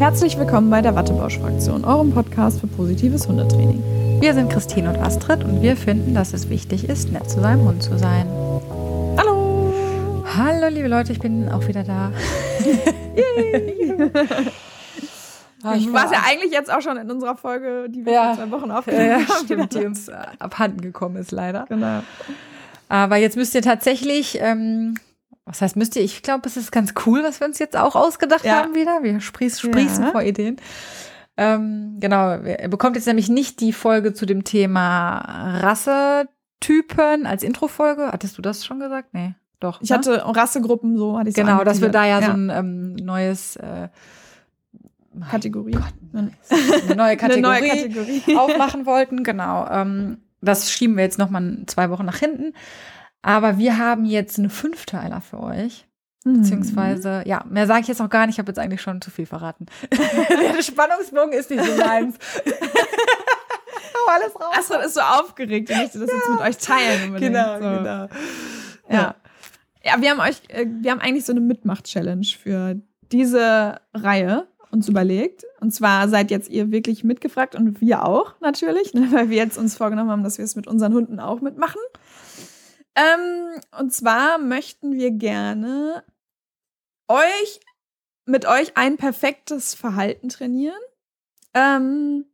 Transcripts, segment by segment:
Herzlich willkommen bei der Wattebausch-Fraktion, eurem Podcast für positives Hundetraining. Wir sind Christine und Astrid und wir finden, dass es wichtig ist, nett zu seinem Hund zu sein. Hallo! Hallo, liebe Leute, ich bin auch wieder da. Ich war ja eigentlich jetzt auch schon in unserer Folge, die wir Ja. vor zwei Wochen aufgenommen Ja, haben. stimmt, die uns abhanden gekommen ist, leider. Genau. Aber jetzt müsst ihr tatsächlich, ähm, was heißt müsst ihr? Ich glaube, es ist ganz cool, was wir uns jetzt auch ausgedacht Ja. haben wieder. Wir sprieß, sprießen Ja. vor Ideen. Ähm, genau, ihr bekommt jetzt nämlich nicht die Folge zu dem Thema Rassetypen als Introfolge. Hattest du das schon gesagt? Nee, doch. Ich ne? hatte Rassegruppen, so hatte ich so Genau, dass wir da ja, so ein ähm, neues äh, Kategorie. eine neue Kategorie, Eine neue Kategorie. aufmachen wollten. Genau. Ähm, das schieben wir jetzt noch mal zwei Wochen nach hinten. Aber wir haben jetzt eine Fünfteiler für euch. Mhm. Beziehungsweise, ja, mehr sage ich jetzt noch gar nicht. Ich habe jetzt eigentlich schon zu viel verraten. Der Spannungsbogen ist nicht so meins. Hau alles raus. Astrid ist so aufgeregt, ich möchte das jetzt mit euch teilen. unbedingt. genau, so. genau. Ja. Ja, wir haben euch, äh, wir haben eigentlich so eine Mitmach-Challenge für diese Reihe uns überlegt. Und zwar seid jetzt ihr wirklich mitgefragt und wir auch natürlich, ne, weil wir jetzt uns vorgenommen haben, dass wir es mit unseren Hunden auch mitmachen. Ähm, und zwar möchten wir gerne euch mit euch ein perfektes Verhalten trainieren. Ähm,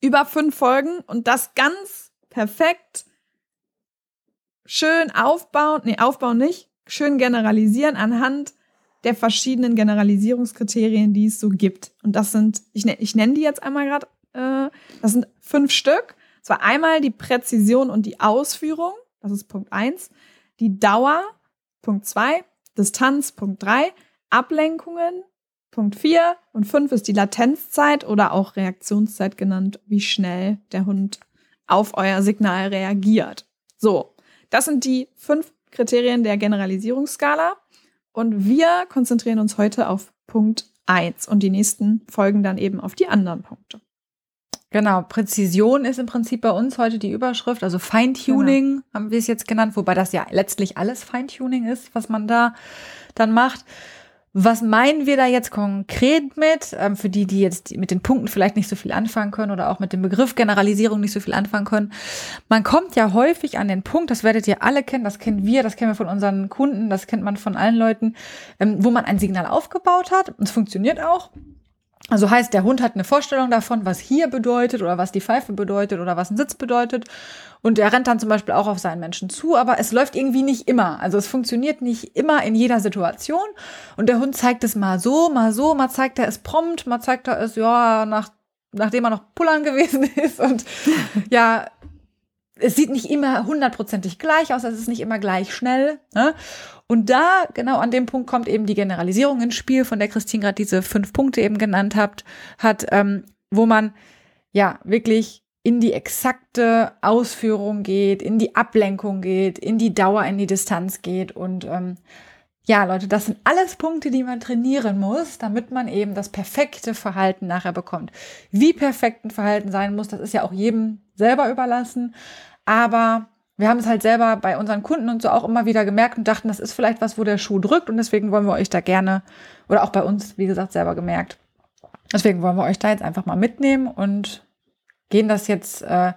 über fünf Folgen und das ganz perfekt schön aufbauen, nee, aufbauen nicht, schön generalisieren anhand der verschiedenen Generalisierungskriterien, die es so gibt. Und das sind, ich, nenn- ich nenne die jetzt einmal gerade, äh, das sind fünf Stück. Zwar einmal die Präzision und die Ausführung, das ist Punkt eins, die Dauer, Punkt zwei, Distanz, Punkt drei, Ablenkungen, Punkt vier und fünf ist die Latenzzeit oder auch Reaktionszeit genannt, wie schnell der Hund auf euer Signal reagiert. So, das sind die fünf Kriterien der Generalisierungsskala. Und wir konzentrieren uns heute auf Punkt 1 und die nächsten folgen dann eben auf die anderen Punkte. Genau, Präzision ist im Prinzip bei uns heute die Überschrift, also Feintuning haben wir es jetzt genannt, wobei das ja letztlich alles Feintuning ist, was man da dann macht. Was meinen wir da jetzt konkret mit? Ähm, für die, die jetzt mit den Punkten vielleicht nicht so viel anfangen können oder auch mit dem Begriff Generalisierung nicht so viel anfangen können. Man kommt ja häufig an den Punkt, das werdet ihr alle kennen, das kennen wir, das kennen wir von unseren Kunden, das kennt man von allen Leuten, ähm, wo man ein Signal aufgebaut hat und es funktioniert auch. Also heißt, der Hund hat eine Vorstellung davon, was hier bedeutet oder was die Pfeife bedeutet oder was ein Sitz bedeutet. Und er rennt dann zum Beispiel auch auf seinen Menschen zu, aber es läuft irgendwie nicht immer. Also es funktioniert nicht immer in jeder Situation. Und der Hund zeigt es mal so, mal so, mal zeigt er es prompt, mal zeigt er es, ja, nach, nachdem er noch pullern gewesen ist. Und ja, es sieht nicht immer hundertprozentig gleich aus, es ist nicht immer gleich schnell. Ne? Und da, genau an dem Punkt, kommt eben die Generalisierung ins Spiel, von der Christine gerade diese fünf Punkte eben genannt habt, hat, ähm, wo man ja wirklich in die exakte Ausführung geht, in die Ablenkung geht, in die Dauer, in die Distanz geht. Und ähm, ja, Leute, das sind alles Punkte, die man trainieren muss, damit man eben das perfekte Verhalten nachher bekommt. Wie perfekt ein Verhalten sein muss, das ist ja auch jedem selber überlassen. Aber wir haben es halt selber bei unseren Kunden und so auch immer wieder gemerkt und dachten, das ist vielleicht was, wo der Schuh drückt und deswegen wollen wir euch da gerne, oder auch bei uns, wie gesagt, selber gemerkt. Deswegen wollen wir euch da jetzt einfach mal mitnehmen und gehen das jetzt äh,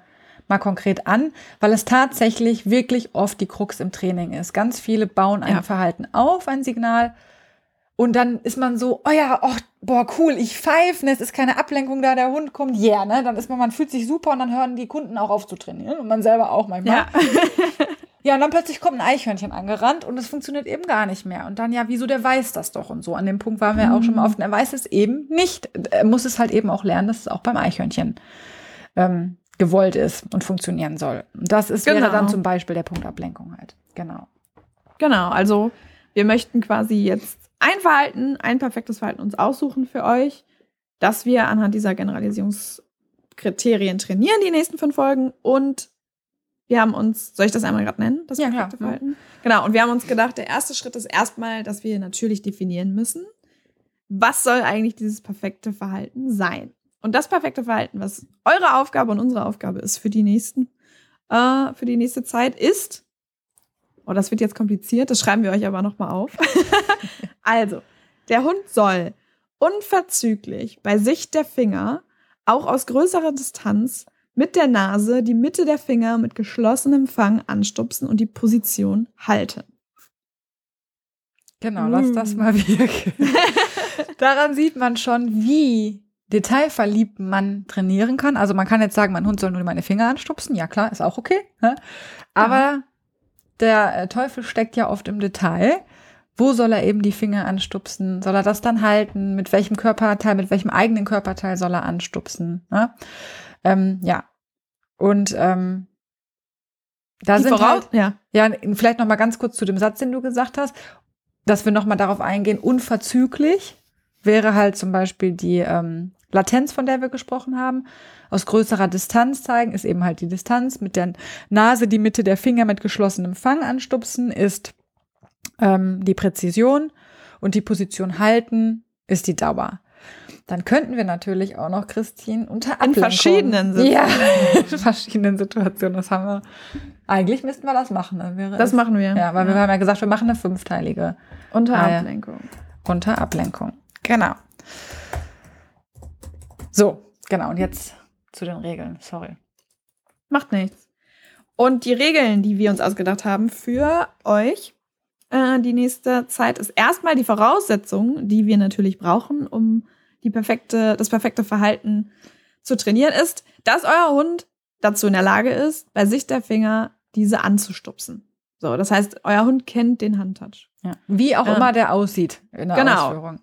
mal konkret an, weil es tatsächlich wirklich oft die Krux im Training ist. Ganz viele bauen ein Ja. Verhalten auf, ein Signal, und dann ist man so, oh ja, oh, boah, cool, ich pfeife, ne, es ist keine Ablenkung da, der Hund kommt, yeah, ne? Dann ist man, man fühlt sich super und dann hören die Kunden auch auf zu trainieren und man selber auch manchmal. Ja. Ja, und dann plötzlich kommt ein Eichhörnchen angerannt und es funktioniert eben gar nicht mehr. Und dann, ja, wieso, der weiß das doch und so. An dem Punkt waren wir auch schon mal oft. Und er weiß es eben nicht. Er muss es halt eben auch lernen, dass es auch beim Eichhörnchen ähm, gewollt ist und funktionieren soll. Und das ist, wäre Genau. dann zum Beispiel der Punkt Ablenkung halt. Genau. Genau, also wir möchten quasi jetzt ein Verhalten, ein perfektes Verhalten uns aussuchen für euch, dass wir anhand dieser Generalisierungskriterien trainieren, die nächsten fünf Folgen. Und wir haben uns, soll ich das einmal gerade nennen, das Ja, perfekte klar. Verhalten? Genau, und wir haben uns gedacht, der erste Schritt ist erstmal, dass wir natürlich definieren müssen, was soll eigentlich dieses perfekte Verhalten sein. Und das perfekte Verhalten, was eure Aufgabe und unsere Aufgabe ist für die nächsten, äh, für die nächste Zeit, ist, oh, das wird jetzt kompliziert, das schreiben wir euch aber nochmal auf. also, der Hund soll unverzüglich bei Sicht der Finger, auch aus größerer Distanz, mit der Nase die Mitte der Finger mit geschlossenem Fang anstupsen und die Position halten. Genau, lass das mal wirken. Daran sieht man schon, wie detailverliebt man trainieren kann. Also man kann jetzt sagen, mein Hund soll nur meine Finger anstupsen. Ja, klar, ist auch okay. Ne? Aber ja. Der äh, Teufel steckt ja oft im Detail. Wo soll er eben die Finger anstupsen? Soll er das dann halten? Mit welchem Körperteil, mit welchem eigenen Körperteil soll er anstupsen? Ne? Ähm, ja. Und ähm, da die sind halt, ja. ja, vielleicht noch mal ganz kurz zu dem Satz, den du gesagt hast dass wir nochmal darauf eingehen, unverzüglich wäre halt zum Beispiel die ähm, Latenz, von der wir gesprochen haben. Aus größerer Distanz zeigen ist eben halt die Distanz. Mit der Nase die Mitte der Finger mit geschlossenem Fang anstupsen ist ähm, die Präzision und die Position halten ist die Dauer. Dann könnten wir natürlich auch noch Christine unter Ablenkung. In verschiedenen Situationen. Ja, in verschiedenen Situationen. Das haben wir. Eigentlich müssten wir das machen. Dann wäre das es, machen wir. Ja, weil ja. wir haben ja gesagt, wir machen eine fünfteilige. Unter. Ablenkung. Unter Ablenkung. Genau. So, genau. Und jetzt zu den Regeln. Sorry. Macht nichts. Und die Regeln, die wir uns ausgedacht haben für euch, äh, die nächste Zeit, ist erstmal die Voraussetzung, die wir natürlich brauchen, um die perfekte, das perfekte Verhalten zu trainieren, ist, dass euer Hund dazu in der Lage ist, bei Sicht der Finger diese anzustupsen. So, das heißt, euer Hund kennt den Handtouch. Ja. Wie auch ähm, immer der aussieht in der genau. Ausführung.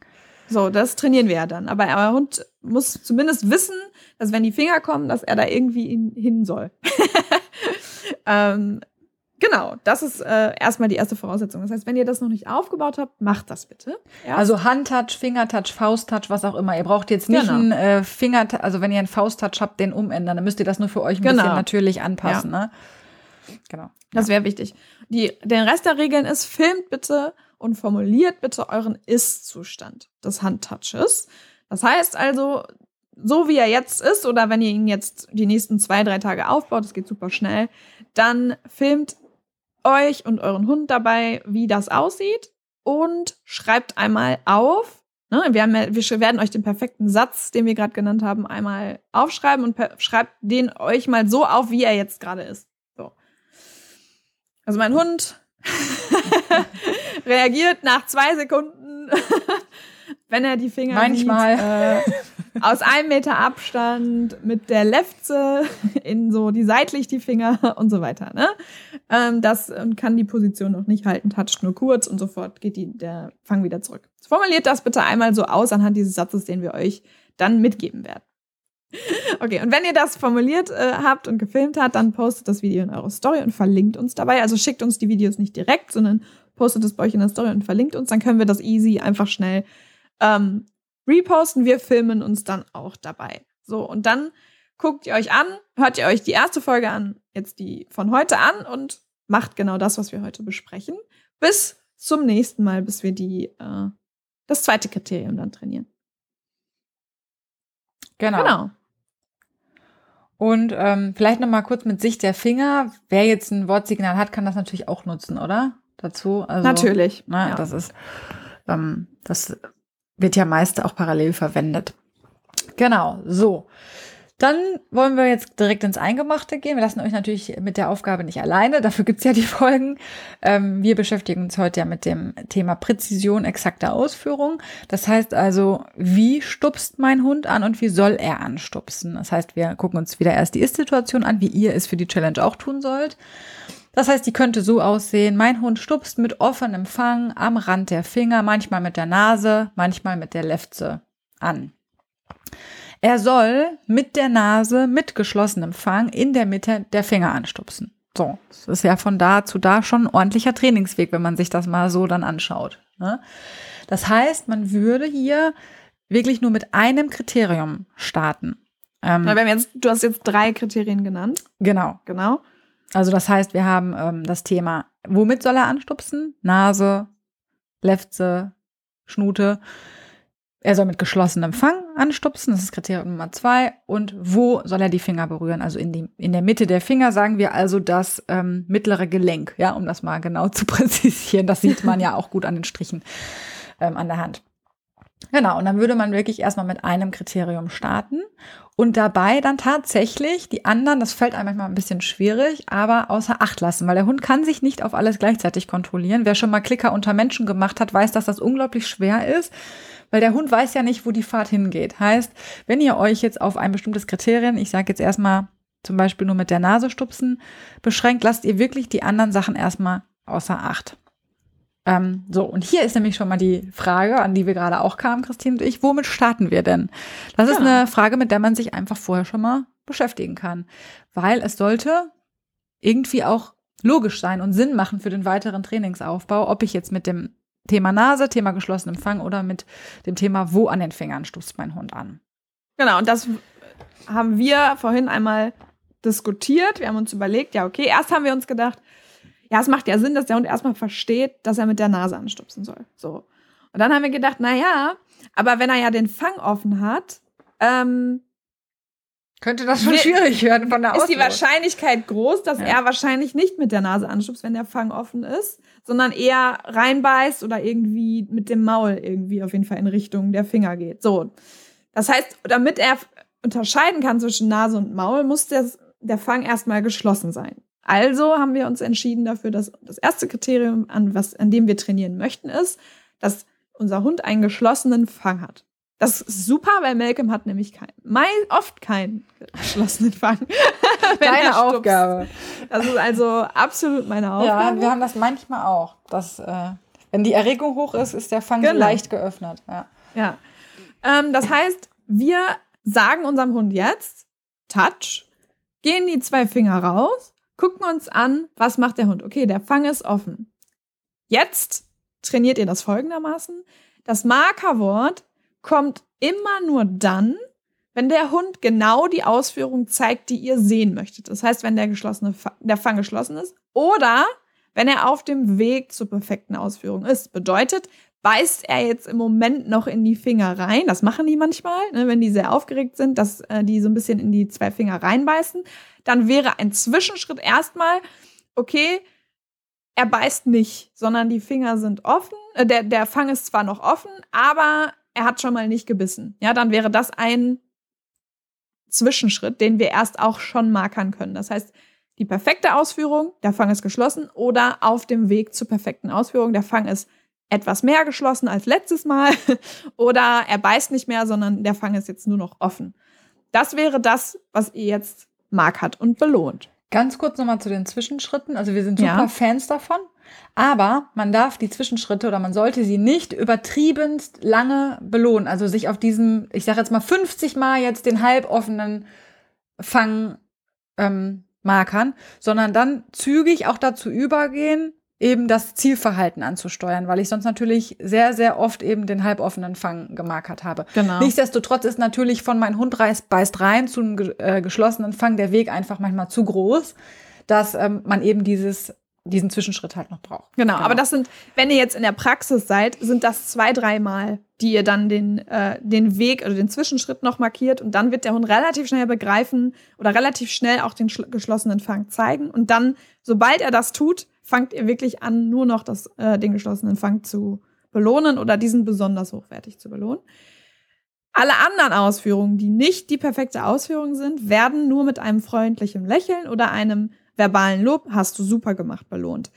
So, das trainieren wir ja dann. Aber euer Hund muss zumindest wissen, dass wenn die Finger kommen, dass er da irgendwie hin soll. ähm, Genau, das ist äh, erstmal die erste Voraussetzung. Das heißt, wenn ihr das noch nicht aufgebaut habt, macht das bitte. Erst. Also Handtouch, Fingertouch, Fausttouch, was auch immer. Ihr braucht jetzt nicht genau. einen äh, Fingertouch, also wenn ihr einen Fausttouch habt, den umändern. Dann müsst ihr das nur für euch ein genau. bisschen natürlich anpassen. Ja. Ne? Genau. Das wäre wichtig. Die, den Rest der Regeln ist, filmt bitte und formuliert bitte euren Ist-Zustand des Handtouches. Das heißt also, so wie er jetzt ist, oder wenn ihr ihn jetzt die nächsten zwei, drei Tage aufbaut, das geht super schnell, dann filmt euch und euren Hund dabei, wie das aussieht und schreibt einmal auf. Ne, wir, haben, wir werden euch den perfekten Satz, den wir gerade genannt haben, einmal aufschreiben und schreibt den euch mal so auf, wie er jetzt gerade ist. So. Also mein Hund reagiert nach zwei Sekunden, wenn er die Finger Manchmal. Sieht, äh, aus einem Meter Abstand mit der Lefze in so die seitlich die Finger und so weiter. Ne? Ähm, das und kann die Position noch nicht halten, toucht nur kurz und sofort geht die, der Fang wieder zurück. Formuliert das bitte einmal so aus anhand dieses Satzes, den wir euch dann mitgeben werden. Okay, und wenn ihr das formuliert äh, habt und gefilmt habt, dann postet das Video in eure Story und verlinkt uns dabei. Also schickt uns die Videos nicht direkt, sondern postet es bei euch in der Story und verlinkt uns. Dann können wir das easy einfach schnell ähm, reposten. Wir filmen uns dann auch dabei. So, und dann guckt ihr euch an, hört ihr euch die erste Folge an, jetzt die von heute an und macht genau das, was wir heute besprechen. Bis zum nächsten Mal, bis wir die, äh, das zweite Kriterium dann trainieren. Genau. genau. Und ähm, vielleicht noch mal kurz mit Sicht der Finger. Wer jetzt ein Wortsignal hat, kann das natürlich auch nutzen, oder? Dazu. Also, natürlich. Na, ne, ja. Das ist, ähm, das wird ja meist auch parallel verwendet. Genau, so. Dann wollen wir jetzt direkt ins Eingemachte gehen. Wir lassen euch natürlich mit der Aufgabe nicht alleine. Dafür gibt's ja die Folgen. Ähm, wir beschäftigen uns heute ja mit dem Thema Präzision exakter Ausführung. Das heißt also, wie stupst mein Hund an und wie soll er anstupsen? Das heißt, wir gucken uns wieder erst die Ist-Situation an, wie ihr es für die Challenge auch tun sollt. Das heißt, die könnte so aussehen, mein Hund stupst mit offenem Fang am Rand der Finger, manchmal mit der Nase, manchmal mit der Lefze an. Er soll mit der Nase mit geschlossenem Fang in der Mitte der Finger anstupsen. So, das ist ja von da zu da schon ein ordentlicher Trainingsweg, wenn man sich das mal so dann anschaut. Ne? Das heißt, man würde hier wirklich nur mit einem Kriterium starten. Ähm, ja, wir haben jetzt, du hast jetzt drei Kriterien genannt. Genau. Genau. Also das heißt, wir haben ähm, das Thema, womit soll er anstupsen? Nase, Lefze, Schnute. Er soll mit geschlossenem Fang anstupsen, das ist Kriterium Nummer zwei. Und wo soll er die Finger berühren? Also in, die, in der Mitte der Finger sagen wir also das ähm, mittlere Gelenk, ja, um das mal genau zu präzisieren. Das sieht man ja auch gut an den Strichen ähm, an der Hand. Genau, und dann würde man wirklich erstmal mit einem Kriterium starten und dabei dann tatsächlich die anderen, das fällt einem manchmal ein bisschen schwierig, aber außer Acht lassen, weil der Hund kann sich nicht auf alles gleichzeitig kontrollieren. Wer schon mal Klicker unter Menschen gemacht hat, weiß, dass das unglaublich schwer ist, weil der Hund weiß ja nicht, wo die Fahrt hingeht. Heißt, wenn ihr euch jetzt auf ein bestimmtes Kriterien, ich sage jetzt erstmal zum Beispiel nur mit der Nase stupsen, beschränkt, lasst ihr wirklich die anderen Sachen erstmal außer Acht. Ähm, so, und hier ist nämlich schon mal die Frage, an die wir gerade auch kamen, Christine und ich, womit starten wir denn? Das ja. ist eine Frage, mit der man sich einfach vorher schon mal beschäftigen kann. Weil es sollte irgendwie auch logisch sein und Sinn machen für den weiteren Trainingsaufbau, ob ich jetzt mit dem Thema Nase, Thema geschlossenem Fang oder mit dem Thema, wo an den Fingern stupst mein Hund an. Genau, und das haben wir vorhin einmal diskutiert. Wir haben uns überlegt, ja, okay, erst haben wir uns gedacht, ja, es macht ja Sinn, dass der Hund erstmal versteht, dass er mit der Nase anstupsen soll. So. Und dann haben wir gedacht, na ja, aber wenn er ja den Fang offen hat, ähm, könnte das schon schwierig werden von der Ist die Wahrscheinlichkeit groß, dass ja. er wahrscheinlich nicht mit der Nase anstupst, wenn der Fang offen ist, sondern eher reinbeißt oder irgendwie mit dem Maul irgendwie auf jeden Fall in Richtung der Finger geht. So. Das heißt, damit er unterscheiden kann zwischen Nase und Maul, muss der, der Fang erstmal geschlossen sein. Also haben wir uns entschieden dafür, dass das erste Kriterium, an, was, an dem wir trainieren möchten, ist, dass unser Hund einen geschlossenen Fang hat. Das ist super, weil Malcolm hat nämlich kein, oft keinen geschlossenen Fang. Deine Aufgabe. Das ist also absolut meine Aufgabe. Ja, wir haben das manchmal auch. Dass, äh, wenn die Erregung hoch ist, ist der Fang genau. leicht geöffnet. Ja. ja. Ähm, das heißt, wir sagen unserem Hund jetzt, Touch, gehen die zwei Finger raus gucken uns an, was macht der Hund. Okay, der Fang ist offen. Jetzt trainiert ihr das folgendermaßen. Das Markerwort kommt immer nur dann, wenn der Hund genau die Ausführung zeigt, die ihr sehen möchtet. Das heißt, wenn der, geschlossene, der Fang geschlossen ist oder wenn er auf dem Weg zur perfekten Ausführung ist. Bedeutet, beißt er jetzt im Moment noch in die Finger rein. Das machen die manchmal, ne, wenn die sehr aufgeregt sind, dass äh, die so ein bisschen in die zwei Finger reinbeißen. Dann wäre ein Zwischenschritt erstmal, okay, er beißt nicht, sondern die Finger sind offen. Äh, der, der Fang ist zwar noch offen, aber er hat schon mal nicht gebissen. Ja, dann wäre das ein Zwischenschritt, den wir erst auch schon markern können. Das heißt, die perfekte Ausführung, der Fang ist geschlossen oder auf dem Weg zur perfekten Ausführung, der Fang ist etwas mehr geschlossen als letztes Mal oder er beißt nicht mehr, sondern der Fang ist jetzt nur noch offen. Das wäre das, was ihr jetzt markert und belohnt. Ganz kurz nochmal zu den Zwischenschritten. Also wir sind super ja. Fans davon, aber man darf die Zwischenschritte oder man sollte sie nicht übertriebenst lange belohnen. Also sich auf diesem, ich sage jetzt mal 50 Mal jetzt den halboffenen Fang ähm, markern, sondern dann zügig auch dazu übergehen, eben das Zielverhalten anzusteuern, weil ich sonst natürlich sehr, sehr oft eben den halboffenen Fang gemarkert habe. Genau. Nichtsdestotrotz ist natürlich von mein Hund reißt, beißt rein zu einem äh, geschlossenen Fang der Weg einfach manchmal zu groß, dass ähm, man eben dieses diesen Zwischenschritt halt noch braucht. Genau, genau, aber das sind, wenn ihr jetzt in der Praxis seid, sind das zwei, dreimal, die ihr dann den, äh, den Weg oder den Zwischenschritt noch markiert und dann wird der Hund relativ schnell begreifen oder relativ schnell auch den geschlossenen Fang zeigen und dann, sobald er das tut, fangt ihr wirklich an, nur noch das, äh, den geschlossenen Fang zu belohnen oder diesen besonders hochwertig zu belohnen. Alle anderen Ausführungen, die nicht die perfekte Ausführung sind, werden nur mit einem freundlichen Lächeln oder einem verbalen Lob, hast du super gemacht, belohnt.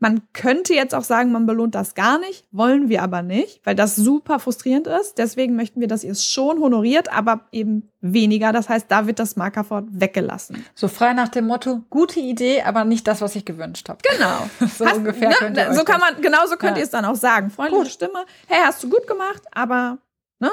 Man könnte jetzt auch sagen, man belohnt das gar nicht, wollen wir aber nicht, weil das super frustrierend ist. Deswegen möchten wir, dass ihr es schon honoriert, aber eben weniger. Das heißt, da wird das Markerwort weggelassen. So frei nach dem Motto, gute Idee, aber nicht das, was ich gewünscht habe. Genau. so hast, ungefähr. Ne, so kann man, genau so könnt ja. ihr es dann auch sagen. Freundliche gut. Stimme. Hey, hast du gut gemacht, aber ne?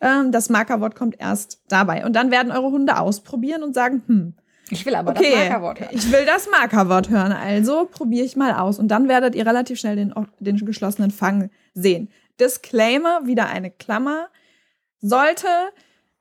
Ähm, das Markerwort kommt erst dabei. Und dann werden eure Hunde ausprobieren und sagen, hm, ich will aber okay, das Markerwort hören. Ich will das Markerwort hören. Also probiere ich mal aus. Und dann werdet ihr relativ schnell den, den geschlossenen Fang sehen. Disclaimer, wieder eine Klammer. Sollte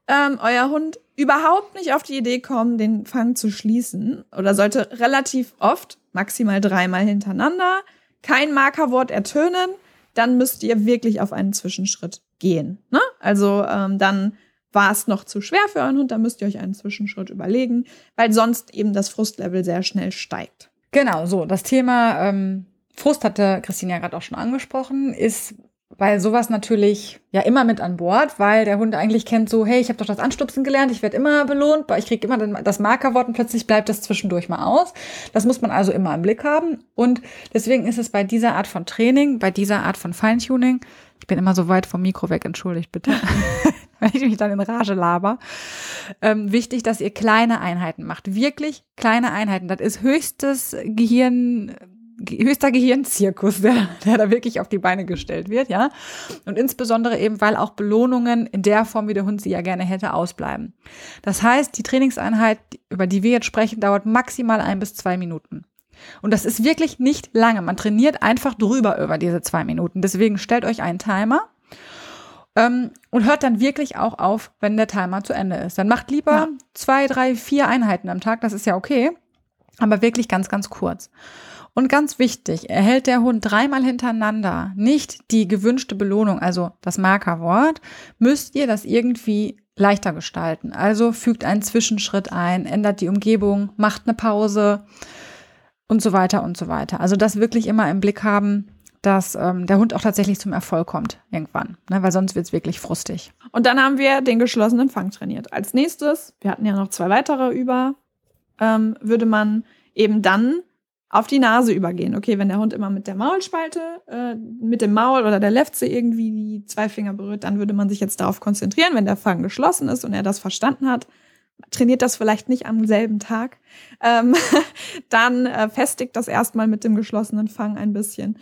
ähm, euer Hund überhaupt nicht auf die Idee kommen, den Fang zu schließen oder sollte relativ oft, maximal dreimal hintereinander, kein Markerwort ertönen, dann müsst ihr wirklich auf einen Zwischenschritt gehen. Ne? Also ähm, dann war es noch zu schwer für euren Hund, dann müsst ihr euch einen Zwischenschritt überlegen, weil sonst eben das Frustlevel sehr schnell steigt. Genau, so. Das Thema ähm, Frust hatte Christine ja gerade auch schon angesprochen, ist bei sowas natürlich ja immer mit an Bord, weil der Hund eigentlich kennt so, hey, ich habe doch das Anstupsen gelernt, ich werde immer belohnt, ich kriege immer das Markerwort und plötzlich bleibt das zwischendurch mal aus. Das muss man also immer im Blick haben und deswegen ist es bei dieser Art von Training, bei dieser Art von Feintuning, ich bin immer so weit vom Mikro weg, entschuldigt bitte, wenn ich mich dann in Rage laber, ähm, wichtig, dass ihr kleine Einheiten macht, wirklich kleine Einheiten. Das ist höchstes Gehirn höchster Gehirnzirkus, der, der da wirklich auf die Beine gestellt wird, ja. Und insbesondere eben, weil auch Belohnungen in der Form, wie der Hund sie ja gerne hätte, ausbleiben. Das heißt, die Trainingseinheit, über die wir jetzt sprechen, dauert maximal ein bis zwei Minuten. Und das ist wirklich nicht lange. Man trainiert einfach drüber über diese zwei Minuten. Deswegen stellt euch einen Timer ähm, und hört dann wirklich auch auf, wenn der Timer zu Ende ist. Dann macht lieber ja. zwei, drei, vier Einheiten am Tag. Das ist ja okay. Aber wirklich ganz, ganz kurz. Und ganz wichtig, erhält der Hund dreimal hintereinander nicht die gewünschte Belohnung, also das Markerwort, müsst ihr das irgendwie leichter gestalten. Also fügt einen Zwischenschritt ein, ändert die Umgebung, macht eine Pause und so weiter und so weiter. Also das wirklich immer im Blick haben, dass ähm, der Hund auch tatsächlich zum Erfolg kommt irgendwann, ne? weil sonst wird es wirklich frustig. Und dann haben wir den geschlossenen Fang trainiert. Als nächstes, wir hatten ja noch zwei weitere über, ähm, würde man eben dann auf die Nase übergehen. Okay, wenn der Hund immer mit der Maulspalte, äh, mit dem Maul oder der Lefze irgendwie die zwei Finger berührt, dann würde man sich jetzt darauf konzentrieren, wenn der Fang geschlossen ist und er das verstanden hat, trainiert das vielleicht nicht am selben Tag, ähm, dann äh, festigt das erstmal mit dem geschlossenen Fang ein bisschen.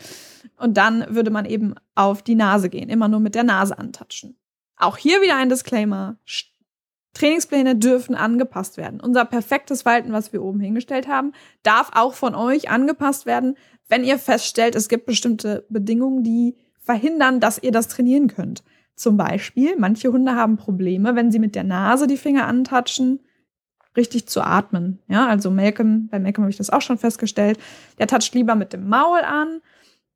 Und dann würde man eben auf die Nase gehen, immer nur mit der Nase antatschen. Auch hier wieder ein Disclaimer. Trainingspläne dürfen angepasst werden. Unser perfektes Verhalten, was wir oben hingestellt haben, darf auch von euch angepasst werden, wenn ihr feststellt, es gibt bestimmte Bedingungen, die verhindern, dass ihr das trainieren könnt. Zum Beispiel, manche Hunde haben Probleme, wenn sie mit der Nase die Finger antatschen, richtig zu atmen. Ja, also Malcolm, bei Malcolm habe ich das auch schon festgestellt, der toucht lieber mit dem Maul an,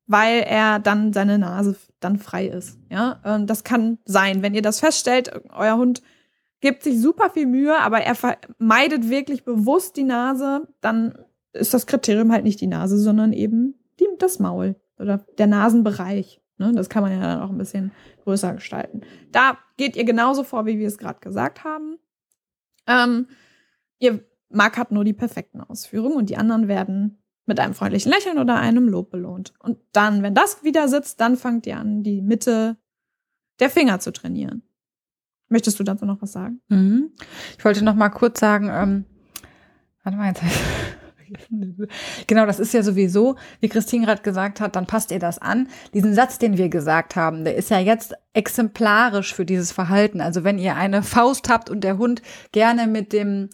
weil er dann seine Nase dann frei ist. Ja, und das kann sein, wenn ihr das feststellt, euer Hund gibt sich super viel Mühe, aber er vermeidet wirklich bewusst die Nase, dann ist das Kriterium halt nicht die Nase, sondern eben die, das Maul oder der Nasenbereich. Ne? Das kann man ja dann auch ein bisschen größer gestalten. Da geht ihr genauso vor, wie wir es gerade gesagt haben. Ähm, ihr Mark hat nur die perfekten Ausführungen und die anderen werden mit einem freundlichen Lächeln oder einem Lob belohnt. Und dann, wenn das wieder sitzt, dann fangt ihr an, die Mitte der Finger zu trainieren. Möchtest du dazu noch was sagen? Mhm. Ich wollte noch mal kurz sagen, ähm, warte mal, jetzt Genau, das ist ja sowieso, wie Christine gerade gesagt hat, dann passt ihr das an. Diesen Satz, den wir gesagt haben, der ist ja jetzt exemplarisch für dieses Verhalten. Also wenn ihr eine Faust habt und der Hund gerne mit dem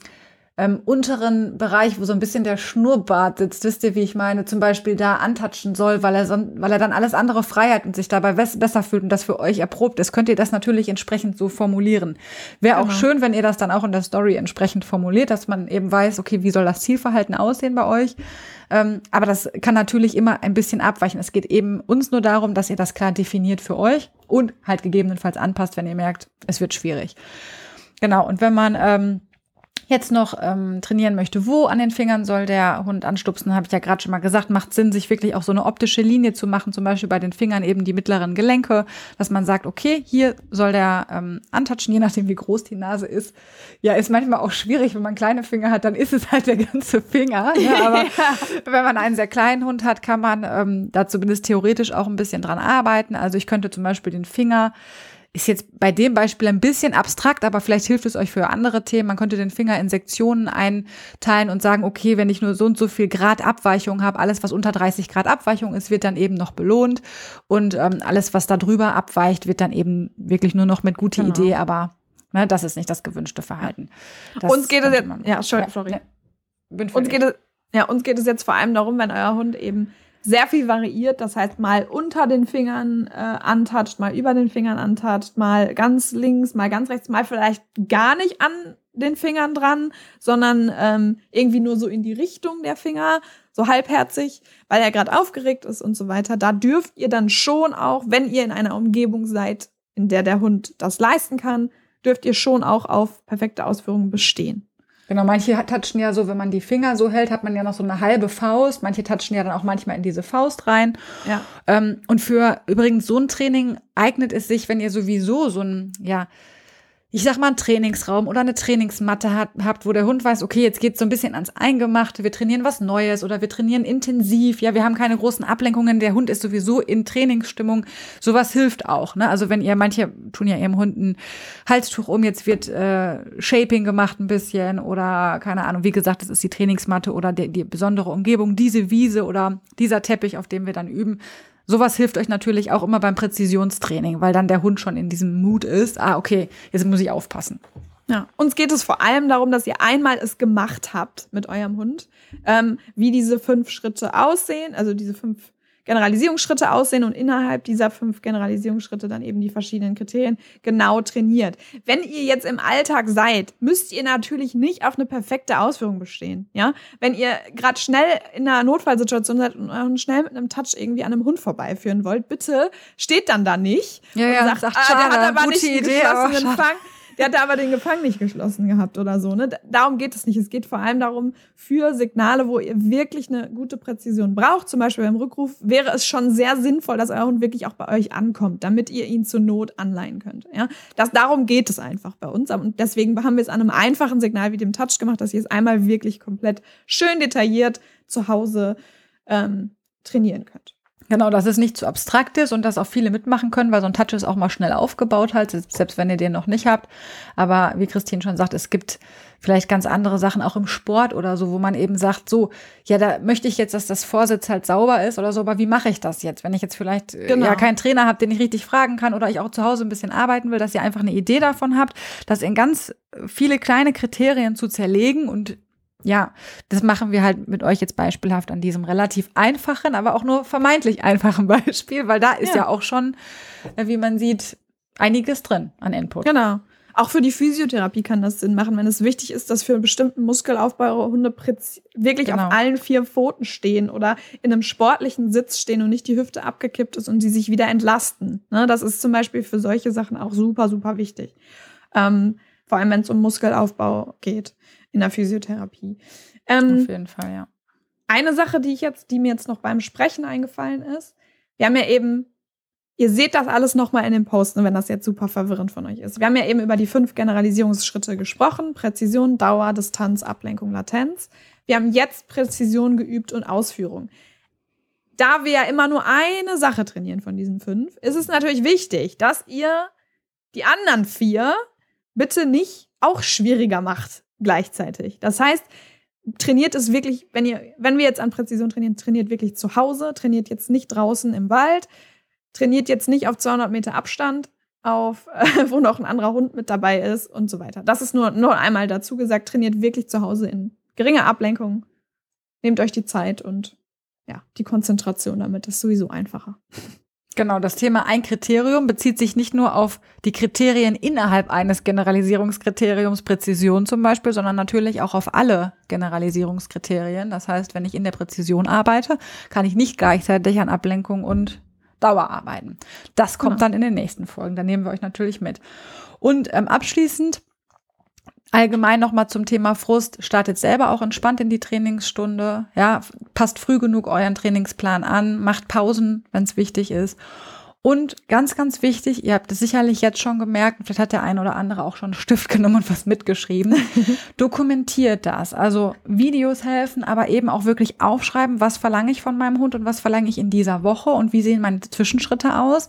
ähm, unteren Bereich, wo so ein bisschen der Schnurrbart sitzt, wisst ihr, wie ich meine, zum Beispiel da antatschen soll, weil er, son weil er dann alles andere frei hat und sich dabei besser fühlt und das für euch erprobt ist, könnt ihr das natürlich entsprechend so formulieren. Wäre genau. auch schön, wenn ihr das dann auch in der Story entsprechend formuliert, dass man eben weiß, okay, wie soll das Zielverhalten aussehen bei euch? Ähm, aber das kann natürlich immer ein bisschen abweichen. Es geht eben uns nur darum, dass ihr das klar definiert für euch und halt gegebenenfalls anpasst, wenn ihr merkt, es wird schwierig. Genau, und wenn man ähm, jetzt noch ähm, trainieren möchte, wo an den Fingern soll der Hund anstupsen, habe ich ja gerade schon mal gesagt, macht Sinn, sich wirklich auch so eine optische Linie zu machen, zum Beispiel bei den Fingern eben die mittleren Gelenke, dass man sagt, okay, hier soll der ähm, antatschen, je nachdem wie groß die Nase ist. Ja, ist manchmal auch schwierig, wenn man kleine Finger hat, dann ist es halt der ganze Finger. Ne? Aber ja. wenn man einen sehr kleinen Hund hat, kann man ähm, da zumindest theoretisch auch ein bisschen dran arbeiten. Also ich könnte zum Beispiel den Finger ist jetzt bei dem Beispiel ein bisschen abstrakt, aber vielleicht hilft es euch für andere Themen. Man könnte den Finger in Sektionen einteilen und sagen, okay, wenn ich nur so und so viel Grad Abweichung habe, alles, was unter 30 Grad Abweichung ist, wird dann eben noch belohnt. Und ähm, alles, was da drüber abweicht, wird dann eben wirklich nur noch mit guter genau. Idee, aber ne, das ist nicht das gewünschte Verhalten. Das uns geht es jetzt, ja, sorry, sorry. Ja, uns geht es, ja, uns geht es jetzt vor allem darum, wenn euer Hund eben sehr viel variiert. Das heißt, mal unter den Fingern äh, antatscht, mal über den Fingern antatscht, mal ganz links, mal ganz rechts, mal vielleicht gar nicht an den Fingern dran, sondern ähm, irgendwie nur so in die Richtung der Finger, so halbherzig, weil er gerade aufgeregt ist und so weiter. Da dürft ihr dann schon auch, wenn ihr in einer Umgebung seid, in der der Hund das leisten kann, dürft ihr schon auch auf perfekte Ausführungen bestehen. Genau, manche touchen ja so, wenn man die Finger so hält, hat man ja noch so eine halbe Faust. Manche touchen ja dann auch manchmal in diese Faust rein. Ja. Ähm, und für übrigens so ein Training eignet es sich, wenn ihr sowieso so ein, ja, ich sag mal, einen Trainingsraum oder eine Trainingsmatte hat, habt, wo der Hund weiß, okay, jetzt geht's so ein bisschen ans Eingemachte, wir trainieren was Neues oder wir trainieren intensiv, ja, wir haben keine großen Ablenkungen, der Hund ist sowieso in Trainingsstimmung, sowas hilft auch, ne? Also wenn ihr, manche tun ja ihrem Hund ein Halstuch um, jetzt wird äh, Shaping gemacht ein bisschen oder keine Ahnung, wie gesagt, das ist die Trainingsmatte oder die, die besondere Umgebung, diese Wiese oder dieser Teppich, auf dem wir dann üben, Sowas hilft euch natürlich auch immer beim Präzisionstraining, weil dann der Hund schon in diesem Mut ist, ah, okay, jetzt muss ich aufpassen. Ja, uns geht es vor allem darum, dass ihr einmal es gemacht habt mit eurem Hund, ähm, wie diese fünf Schritte aussehen, also diese fünf Generalisierungsschritte aussehen und innerhalb dieser fünf Generalisierungsschritte dann eben die verschiedenen Kriterien genau trainiert. Wenn ihr jetzt im Alltag seid, müsst ihr natürlich nicht auf eine perfekte Ausführung bestehen. Ja, wenn ihr gerade schnell in einer Notfallsituation seid und schnell mit einem Touch irgendwie an einem Hund vorbeiführen wollt, bitte steht dann da nicht ja, ja, und sagt, sagt ah, der hat aber nicht einen geschlossenen Fang. Der hatte aber den Gefang nicht geschlossen gehabt oder so. Ne? Darum geht es nicht. Es geht vor allem darum, für Signale, wo ihr wirklich eine gute Präzision braucht, zum Beispiel beim Rückruf, wäre es schon sehr sinnvoll, dass euer Hund wirklich auch bei euch ankommt, damit ihr ihn zur Not anleihen könnt. Ja? Das, darum geht es einfach bei uns. Und deswegen haben wir es an einem einfachen Signal wie dem Touch gemacht, dass ihr es einmal wirklich komplett schön detailliert zu Hause ähm, trainieren könnt. Genau, dass es nicht zu abstrakt ist und dass auch viele mitmachen können, weil so ein Touch ist auch mal schnell aufgebaut halt, selbst wenn ihr den noch nicht habt. Aber wie Christine schon sagt, es gibt vielleicht ganz andere Sachen auch im Sport oder so, wo man eben sagt, so, ja, da möchte ich jetzt, dass das Vorsitz halt sauber ist oder so, aber wie mache ich das jetzt? Wenn ich jetzt vielleicht äh, genau. ja keinen Trainer habe, den ich richtig fragen kann oder ich auch zu Hause ein bisschen arbeiten will, dass ihr einfach eine Idee davon habt, das in ganz viele kleine Kriterien zu zerlegen und ja, das machen wir halt mit euch jetzt beispielhaft an diesem relativ einfachen, aber auch nur vermeintlich einfachen Beispiel, weil da ist ja, ja auch schon, äh, wie man sieht, einiges drin an Input. Genau. Auch für die Physiotherapie kann das Sinn machen, wenn es wichtig ist, dass für einen bestimmten Muskelaufbau Hunde wirklich genau. auf allen vier Pfoten stehen oder in einem sportlichen Sitz stehen und nicht die Hüfte abgekippt ist und sie sich wieder entlasten. Ne, das ist zum Beispiel für solche Sachen auch super, super wichtig. Ähm, vor allem, wenn es um Muskelaufbau geht in der Physiotherapie. Ähm, Auf jeden Fall, ja. Eine Sache, die ich jetzt, die mir jetzt noch beim Sprechen eingefallen ist, wir haben ja eben, ihr seht das alles nochmal in den Posten, wenn das jetzt super verwirrend von euch ist. Wir haben ja eben über die fünf Generalisierungsschritte gesprochen: Präzision, Dauer, Distanz, Ablenkung, Latenz. Wir haben jetzt Präzision geübt und Ausführung. Da wir ja immer nur eine Sache trainieren von diesen fünf, ist es natürlich wichtig, dass ihr die anderen vier bitte nicht auch schwieriger macht gleichzeitig. Das heißt, trainiert es wirklich, wenn ihr, wenn wir jetzt an Präzision trainieren, trainiert wirklich zu Hause, trainiert jetzt nicht draußen im Wald, trainiert jetzt nicht auf 200 Meter Abstand, auf, äh, wo noch ein anderer Hund mit dabei ist und so weiter. Das ist nur, nur einmal dazu gesagt, trainiert wirklich zu Hause in geringer Ablenkung. Nehmt euch die Zeit und ja, die Konzentration damit ist sowieso einfacher. Genau, das Thema ein Kriterium bezieht sich nicht nur auf die Kriterien innerhalb eines Generalisierungskriteriums, Präzision zum Beispiel, sondern natürlich auch auf alle Generalisierungskriterien. Das heißt, wenn ich in der Präzision arbeite, kann ich nicht gleichzeitig an Ablenkung und Dauer arbeiten. Das kommt genau. dann in den nächsten Folgen. Da nehmen wir euch natürlich mit. Und ähm, abschließend Allgemein nochmal zum Thema Frust. Startet selber auch entspannt in die Trainingsstunde. Ja, passt früh genug euren Trainingsplan an, macht Pausen, wenn es wichtig ist. Und ganz, ganz wichtig, ihr habt es sicherlich jetzt schon gemerkt, vielleicht hat der eine oder andere auch schon einen Stift genommen und was mitgeschrieben. Dokumentiert das. Also Videos helfen, aber eben auch wirklich aufschreiben, was verlange ich von meinem Hund und was verlange ich in dieser Woche und wie sehen meine Zwischenschritte aus.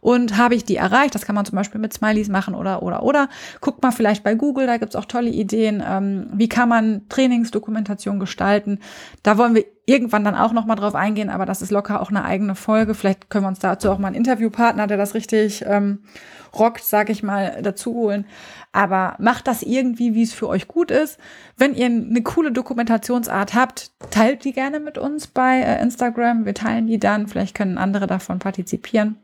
Und habe ich die erreicht? Das kann man zum Beispiel mit Smileys machen oder, oder, oder. Guckt mal vielleicht bei Google, da gibt's auch tolle Ideen. Ähm, wie kann man Trainingsdokumentation gestalten? Da wollen wir irgendwann dann auch nochmal drauf eingehen, aber das ist locker auch eine eigene Folge. Vielleicht können wir uns dazu auch mal einen Interviewpartner, der das richtig ähm, rockt, sag ich mal, dazu holen. Aber macht das irgendwie, wie es für euch gut ist. Wenn ihr eine coole Dokumentationsart habt, teilt die gerne mit uns bei äh, Instagram. Wir teilen die dann. Vielleicht können andere davon partizipieren.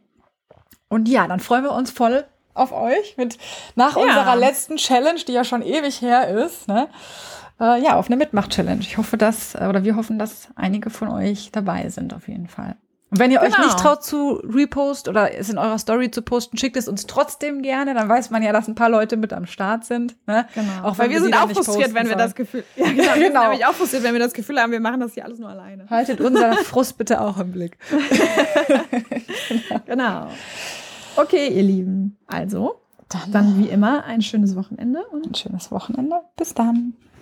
Und ja, dann freuen wir uns voll auf euch mit nach ja. unserer letzten Challenge, die ja schon ewig her ist. Ne? Äh, ja, auf eine Mitmach-Challenge. Ich hoffe, dass, äh, oder wir hoffen, dass einige von euch dabei sind, auf jeden Fall. Und wenn ihr euch Genau. nicht traut zu repost oder es in eurer Story zu posten, schickt es uns trotzdem gerne. Dann weiß man ja, dass ein paar Leute mit am Start sind. Ne? Genau. Auch Weil wir sind auch frustriert, wenn wir sollen. das Gefühl. Ja, genau. Wir sind Genau. nämlich auch frustriert, wenn wir das Gefühl haben, wir machen das hier alles nur alleine. Haltet unseren Frust bitte auch im Blick. Genau. Okay, ihr Lieben. Also, Dann, dann wie immer ein schönes Wochenende und ein schönes Wochenende. Bis dann.